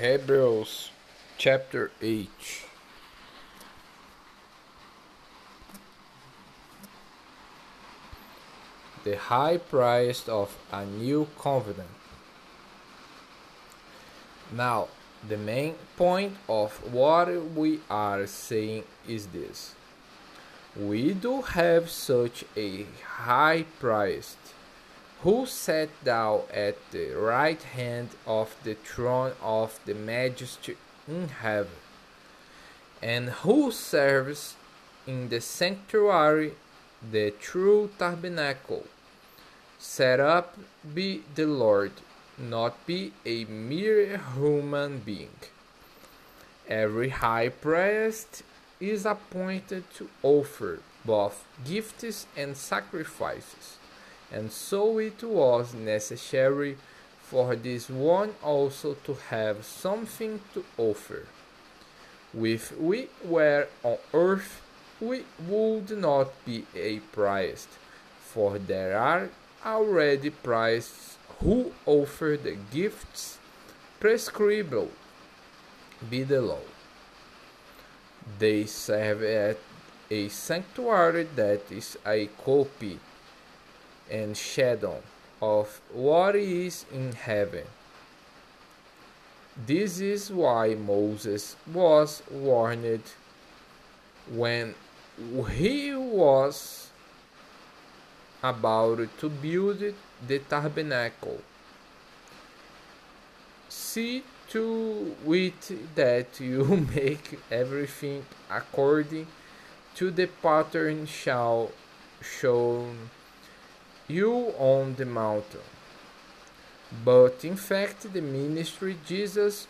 Hebrews chapter 8 The high price of a new covenant. Now, the main point of what we are saying is this. We do have such a high priest who sat down at the right hand of the throne of the majesty in heaven, and who serves in the sanctuary, the true tabernacle, set up be the Lord, not be a mere human being. Every high priest is appointed to offer both gifts and sacrifices and so it was necessary for this one also to have something to offer. If we were on earth, we would not be a priest, for there are already priests who offer the gifts prescribed by the law. They serve at a sanctuary that is a copy and shadow of what is in heaven. This is why Moses was warned when he was about to build the tabernacle. See to it that you make everything according to the pattern shall shown you on the mountain. But in fact, the ministry Jesus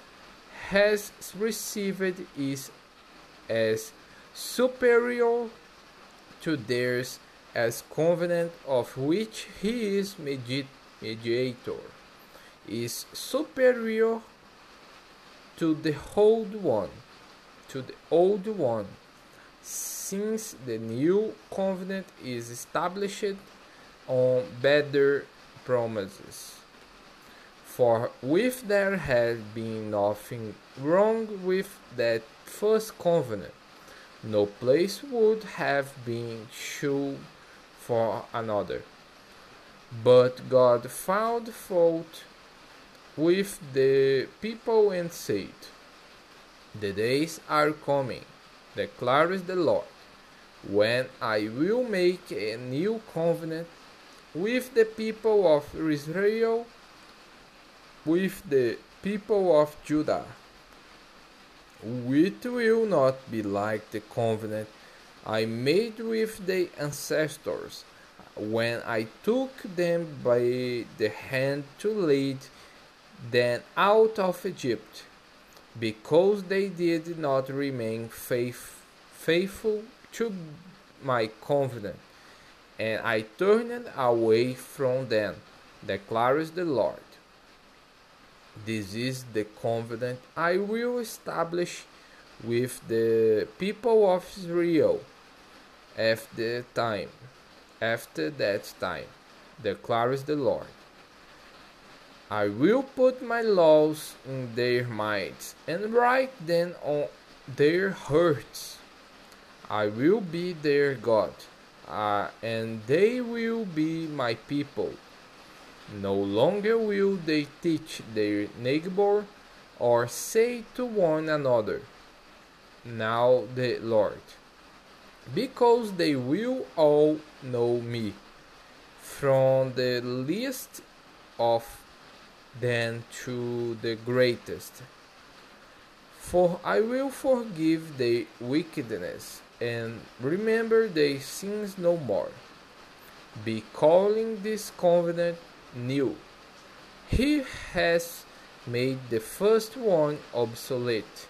has received is as superior to theirs as covenant of which he is mediator is superior to the old one to the old one since the new covenant is established on better promises. For if there had been nothing wrong with that first covenant, no place would have been shown for another. But God found fault with the people and said, The days are coming, declares the Lord, when I will make a new covenant with the people of Israel, with the people of Judah. It will not be like the covenant I made with the ancestors when I took them by the hand to lead them out of Egypt, because they did not remain faith, faithful to my covenant and I turned away from them, declares the Lord. This is the covenant I will establish with the people of Israel after time, after that time, declares the Lord. I will put my laws in their minds and write them on their hearts. I will be their God uh, and they will be my people. No longer will they teach their neighbor or say to one another, Now the Lord, because they will all know me, from the least of them to the greatest. For I will forgive their wickedness and remember their sins no more. Be calling this covenant new. He has made the first one obsolete,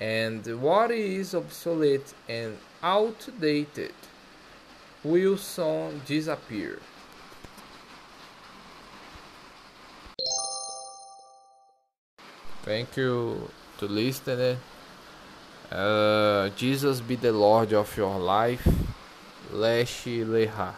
and what is obsolete and outdated will soon disappear. Thank you to listening. Uh, Jesus be the Lord of your life. Leshi Leha.